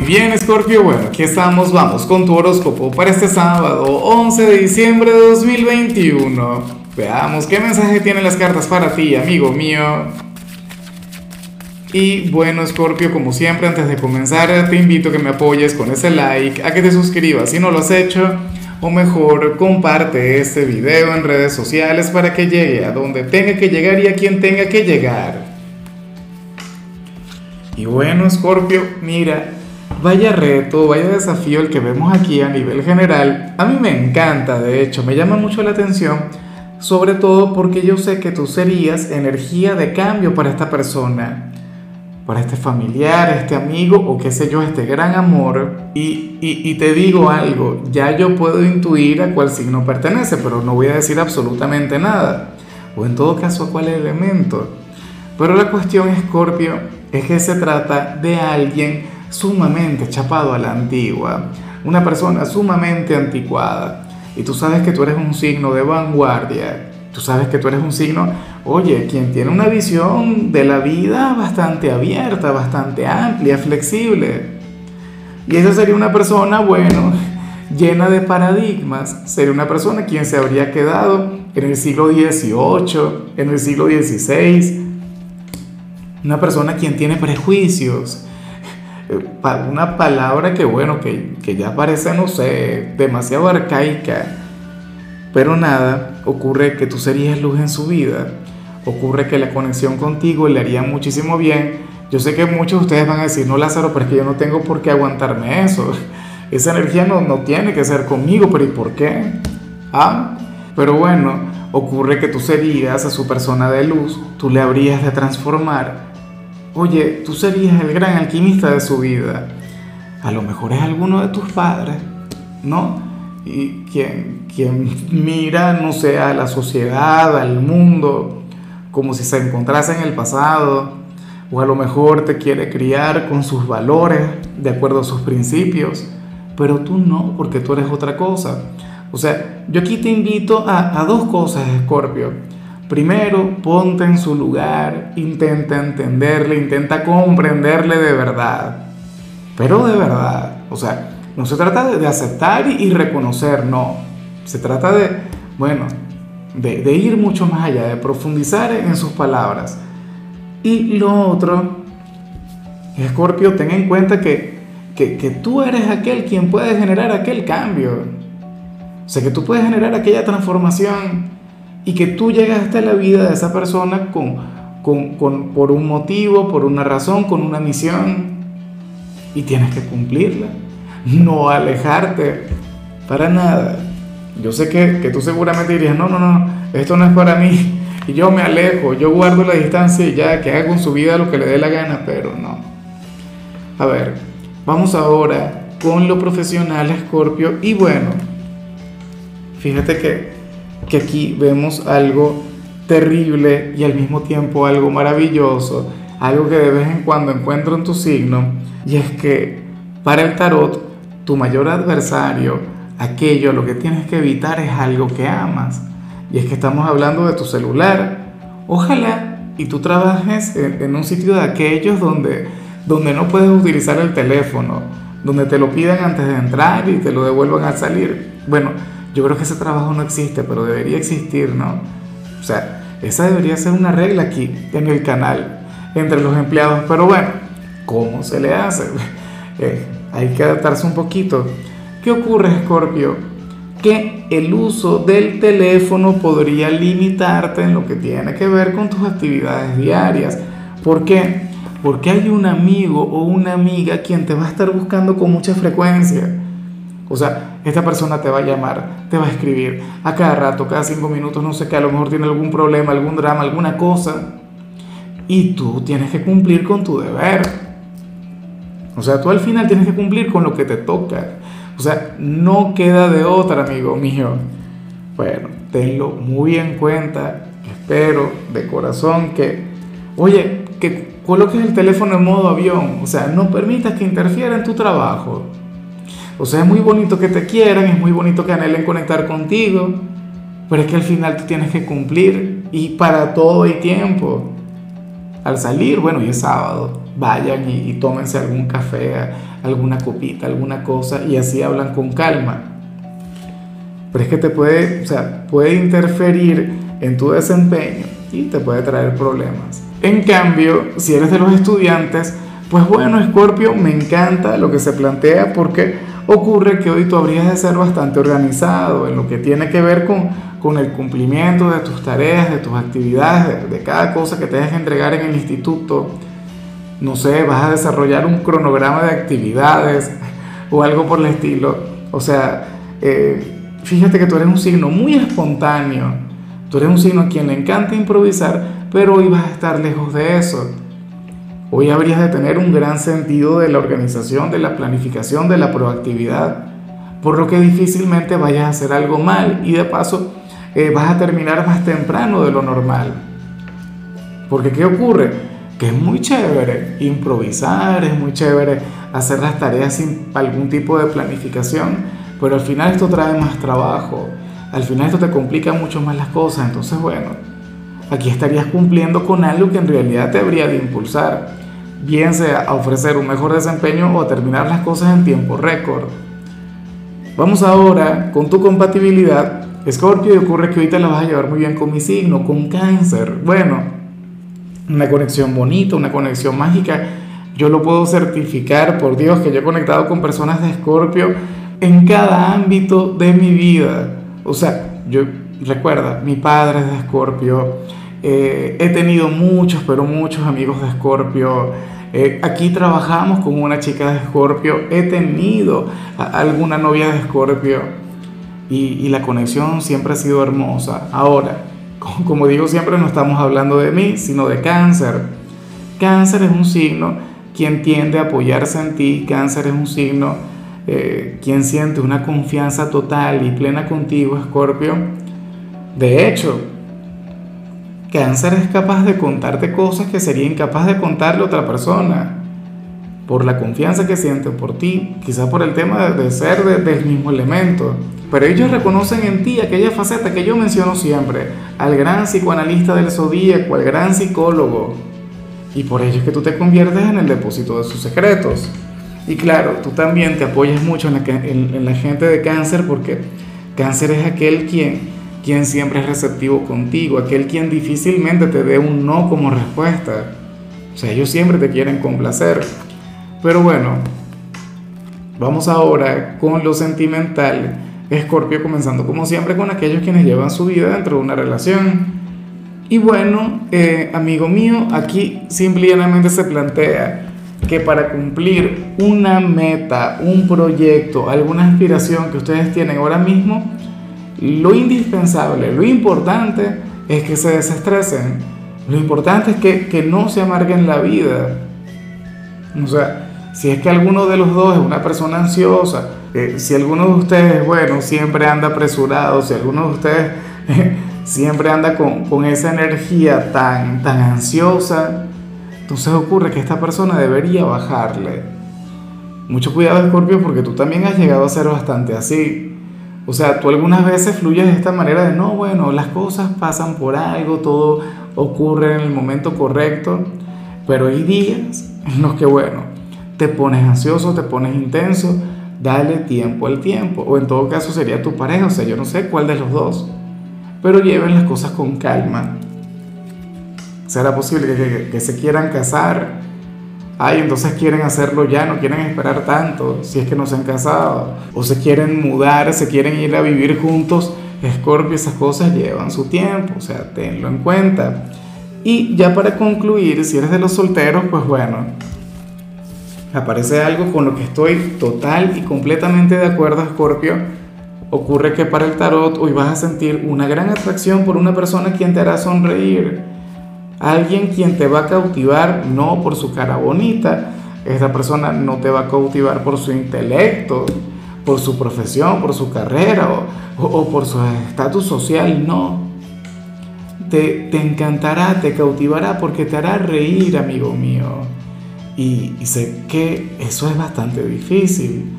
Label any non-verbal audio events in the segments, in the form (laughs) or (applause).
Y bien, Scorpio, bueno, aquí estamos, vamos con tu horóscopo para este sábado, 11 de diciembre de 2021. Veamos qué mensaje tienen las cartas para ti, amigo mío. Y bueno, Scorpio, como siempre, antes de comenzar, te invito a que me apoyes con ese like, a que te suscribas si no lo has hecho, o mejor, comparte este video en redes sociales para que llegue a donde tenga que llegar y a quien tenga que llegar. Y bueno, Scorpio, mira, Vaya reto, vaya desafío el que vemos aquí a nivel general. A mí me encanta, de hecho, me llama mucho la atención, sobre todo porque yo sé que tú serías energía de cambio para esta persona, para este familiar, este amigo o qué sé yo, este gran amor. Y, te digo algo, ya yo puedo intuir a cuál signo pertenece, pero no voy a decir absolutamente nada. O en todo caso a cuál elemento. Pero la cuestión, Scorpio, es que se trata de alguien sumamente chapado a la antigua, una persona sumamente anticuada. Y tú sabes que tú eres un signo de vanguardia, tú sabes que tú eres un signo, oye, quien tiene una visión de la vida bastante abierta, bastante amplia, flexible. Y esa sería una persona, bueno, llena de paradigmas, sería una persona quien se habría quedado en el siglo XVIII, en el siglo XVI, una persona quien tiene prejuicios, una palabra que bueno, que, que ya parece, no sé, demasiado arcaica, pero nada, ocurre que tú serías luz en su vida, ocurre que la conexión contigo le haría muchísimo bien. Yo sé que muchos de ustedes van a decir, no Lázaro, pero es que yo no tengo por qué aguantarme eso. (laughs) Esa energía no, no tiene que ser conmigo, pero ¿y por qué? Ah, pero bueno, ocurre que tú serías a su persona de luz, tú le habrías de transformar Oye, tú serías el gran alquimista de su vida. A lo mejor es alguno de tus padres, ¿no? Y quien, quien (laughs) mira, no sé, a la sociedad, al mundo, como si se encontrase en el pasado, o a lo mejor te quiere criar con sus valores, de acuerdo a sus principios, pero tú no, porque tú eres otra cosa. O sea, yo aquí te invito a, a dos cosas, Scorpio. Primero, ponte en su lugar, intenta entenderle, intenta comprenderle de verdad. Pero de verdad, o sea, no se trata de, aceptar y, reconocer, no. Se trata de, bueno, de, ir mucho más allá, de profundizar en sus palabras. Y lo otro, Escorpio, ten en cuenta que, que, que tú eres aquel quien puede generar aquel cambio. O sea, que tú puedes generar aquella transformación y que tú llegaste a la vida de esa persona con, con, con, por un motivo, por una razón, con una misión y tienes que cumplirla, no alejarte para nada. Yo sé que, que tú seguramente dirías, no, no, no, esto no es para mí y yo me alejo, yo guardo la distancia y ya que haga con su vida lo que le dé la gana, pero no. A ver, vamos ahora con lo profesional, Scorpio, y bueno, fíjate que que aquí vemos algo terrible y al mismo tiempo algo maravilloso, algo que de vez en cuando encuentro en tu signo, y es que para el tarot, tu mayor adversario, aquello, lo que tienes que evitar es algo que amas. Y es que estamos hablando de tu celular. Ojalá y tú trabajes en, un sitio de aquellos donde, donde no puedes utilizar el teléfono, donde te lo pidan antes de entrar y te lo devuelvan al salir. Bueno, yo creo que ese trabajo no existe, pero debería existir, ¿no? O sea, esa debería ser una regla aquí en el canal entre los empleados. Pero bueno, ¿cómo se le hace? (laughs) Eh, hay que adaptarse un poquito. ¿Qué ocurre, Scorpio? Que el uso del teléfono podría limitarte en lo que tiene que ver con tus actividades diarias. ¿Por qué? Porque hay un amigo o una amiga quien te va a estar buscando con mucha frecuencia o sea, esta persona te va a llamar, te va a escribir a cada rato, cada cinco minutos, no sé qué, a lo mejor tiene algún problema, algún drama, alguna cosa. Y tú tienes que cumplir con tu deber. O sea, tú al final tienes que cumplir con lo que te toca. O sea, no queda de otra, amigo mío. Bueno, tenlo muy en cuenta. Espero de corazón que, oye, que coloques el teléfono en modo avión. O sea, no permitas que interfiera en tu trabajo. O sea, es muy bonito que te quieran, es muy bonito que anhelen conectar contigo, pero es que al final tú tienes que cumplir y para todo hay tiempo. Al salir, bueno, y es sábado. vayan y, tómense algún café, alguna copita, alguna cosa y así hablan con calma. Pero es que te puede, o sea, puede interferir en tu desempeño y te puede traer problemas. En cambio, si eres de los estudiantes, pues bueno, Scorpio, me encanta lo que se plantea porque ocurre que hoy tú habrías de ser bastante organizado en lo que tiene que ver con, con el cumplimiento de tus tareas, de tus actividades, de, cada cosa que te que entregar en el instituto. No sé, vas a desarrollar un cronograma de actividades o algo por el estilo. O sea, eh, fíjate que tú eres un signo muy espontáneo. Tú eres un signo a quien le encanta improvisar, pero hoy vas a estar lejos de eso. Hoy habrías de tener un gran sentido de la organización, de la planificación, de la proactividad, por lo que difícilmente vayas a hacer algo mal y de paso eh, vas a terminar más temprano de lo normal. Porque ¿qué ocurre? Que es muy chévere improvisar, es muy chévere hacer las tareas sin algún tipo de planificación, pero al final esto trae más trabajo, al final esto te complica mucho más las cosas, entonces bueno, aquí estarías cumpliendo con algo que en realidad te habría de impulsar bien sea a ofrecer un mejor desempeño o a terminar las cosas en tiempo récord. Vamos ahora con tu compatibilidad. Scorpio, y ocurre que ahorita la vas a llevar muy bien con mi signo, con cáncer. Bueno, una conexión bonita, una conexión mágica. Yo lo puedo certificar, por Dios, que yo he conectado con personas de Scorpio en cada ámbito de mi vida. O sea, yo recuerda, mi padre es de Scorpio, eh, he tenido muchos, pero muchos amigos de Scorpio. Eh, aquí trabajamos con una chica de Scorpio. He tenido alguna novia de Scorpio. Y, la conexión siempre ha sido hermosa. Ahora, (laughs) como digo siempre, no estamos hablando de mí, sino de cáncer. Cáncer es un signo quien tiende a apoyarse en ti. Cáncer es un signo eh, quien siente una confianza total y plena contigo, Scorpio. De hecho, Cáncer es capaz de contarte cosas que sería incapaz de contarle otra persona. Por la confianza que siente por ti, quizás por el tema de, ser del mismo elemento. Pero ellos reconocen en ti aquella faceta que yo menciono siempre, al gran psicoanalista del zodíaco, al gran psicólogo. Y por ello es que tú te conviertes en el depósito de sus secretos. Y claro, tú también te apoyas mucho en la, en la gente de cáncer porque cáncer es aquel quien quien siempre es receptivo contigo, aquel quien difícilmente te dé un no como respuesta. O sea, ellos siempre te quieren complacer. Pero bueno, vamos ahora con lo sentimental. Escorpio comenzando como siempre con aquellos quienes llevan su vida dentro de una relación. Y bueno, eh, amigo mío, aquí simplemente se plantea que para cumplir una meta, un proyecto, alguna aspiración que ustedes tienen ahora mismo, lo indispensable, lo importante es que se desestresen. Lo importante es que, no se amarguen la vida. O sea, si es que alguno de los dos es una persona ansiosa, eh, si alguno de ustedes, bueno, siempre anda apresurado, si alguno de ustedes (laughs) siempre anda con, esa energía tan, tan ansiosa, entonces ocurre que esta persona debería bajarle. Mucho cuidado, Scorpio, porque tú también has llegado a ser bastante así. O sea, tú algunas veces fluyes de esta manera de, no, bueno, las cosas pasan por algo, todo ocurre en el momento correcto, pero hay días en los que, bueno, te pones ansioso, te pones intenso, dale tiempo al tiempo, o en todo caso sería tu pareja, o sea, yo no sé cuál de los dos, pero lleven las cosas con calma. ¿Será posible que, que se quieran casar? Ay, entonces quieren hacerlo ya, no quieren esperar tanto, si es que no se han casado, o se quieren mudar, se quieren ir a vivir juntos, Scorpio, esas cosas llevan su tiempo, o sea, tenlo en cuenta. Y ya para concluir, si eres de los solteros, pues bueno, aparece algo con lo que estoy total y completamente de acuerdo, Scorpio. Ocurre que para el tarot hoy vas a sentir una gran atracción por una persona quien te hará sonreír Alguien quien te va a cautivar no por su cara bonita, esta persona no te va a cautivar por su intelecto, por su profesión, por su carrera o, por su estatus social, no. Te, te, encantará, te cautivará porque te hará reír, amigo mío. Y, sé que eso es bastante difícil.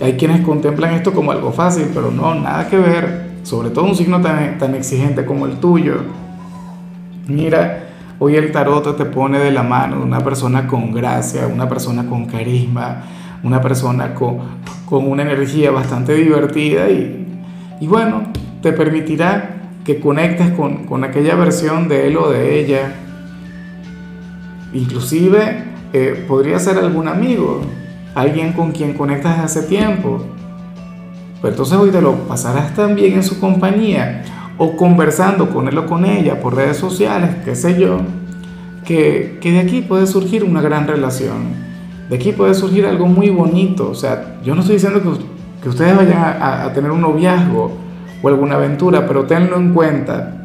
Hay quienes contemplan esto como algo fácil, pero no, nada que ver. Sobre todo un signo tan, tan exigente como el tuyo. Mira, Hoy el tarot te pone de la mano una persona con gracia, una persona con carisma, una persona con, con una energía bastante divertida y, y, bueno, te permitirá que conectes con, con, aquella versión de él o de ella. Inclusive eh, podría ser algún amigo, alguien con quien conectas hace tiempo. Pero entonces hoy te lo pasarás también en su compañía o conversando con él o con ella por redes sociales, qué sé yo, que, que de aquí puede surgir una gran relación. De aquí puede surgir algo muy bonito. O sea, yo no estoy diciendo que, que ustedes vayan a, a, tener un noviazgo o alguna aventura, pero tenlo en cuenta.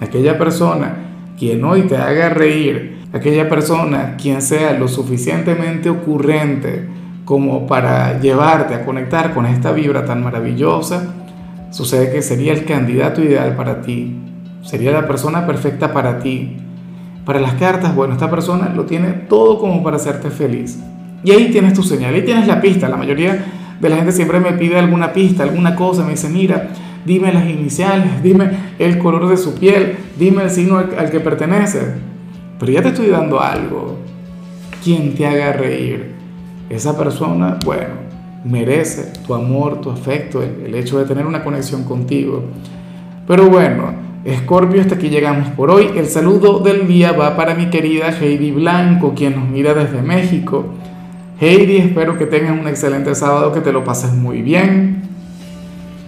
Aquella persona quien hoy te haga reír, aquella persona quien sea lo suficientemente ocurrente como para llevarte a conectar con esta vibra tan maravillosa, sucede que sería el candidato ideal para ti, sería la persona perfecta para ti. Para las cartas, bueno, esta persona lo tiene todo como para hacerte feliz. Y ahí tienes tu señal, ahí tienes la pista. La mayoría de la gente siempre me pide alguna pista, alguna cosa, me dice, mira, dime las iniciales, (laughs) dime el color de su piel, dime el signo al, que pertenece. Pero ya te estoy dando algo. Quien te haga reír. Esa persona, bueno, merece tu amor, tu afecto, el, hecho de tener una conexión contigo. Pero bueno, Escorpio, hasta aquí llegamos por hoy. El saludo del día va para mi querida Heidi Blanco, quien nos mira desde México. Heidi, espero que tengas un excelente sábado, que te lo pases muy bien,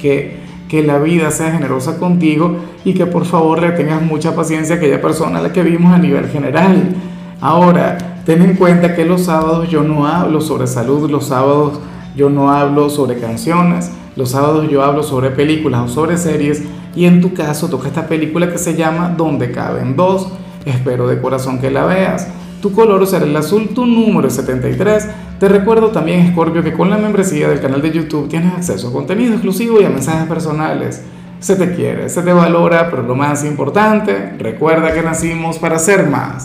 que, que la vida sea generosa contigo y que por favor le tengas mucha paciencia a aquella persona a la que vimos a nivel general. Ahora, ten en cuenta que los sábados yo no hablo sobre salud, los sábados yo no hablo sobre canciones, los sábados yo hablo sobre películas o sobre series y en tu caso toca esta película que se llama Donde caben dos. Espero de corazón que la veas. Tu color será el azul, tu número es 73. Te recuerdo también, Scorpio, que con la membresía del canal de YouTube tienes acceso a contenido exclusivo y a mensajes personales. Se te quiere, se te valora, pero lo más importante, recuerda que nacimos para ser más.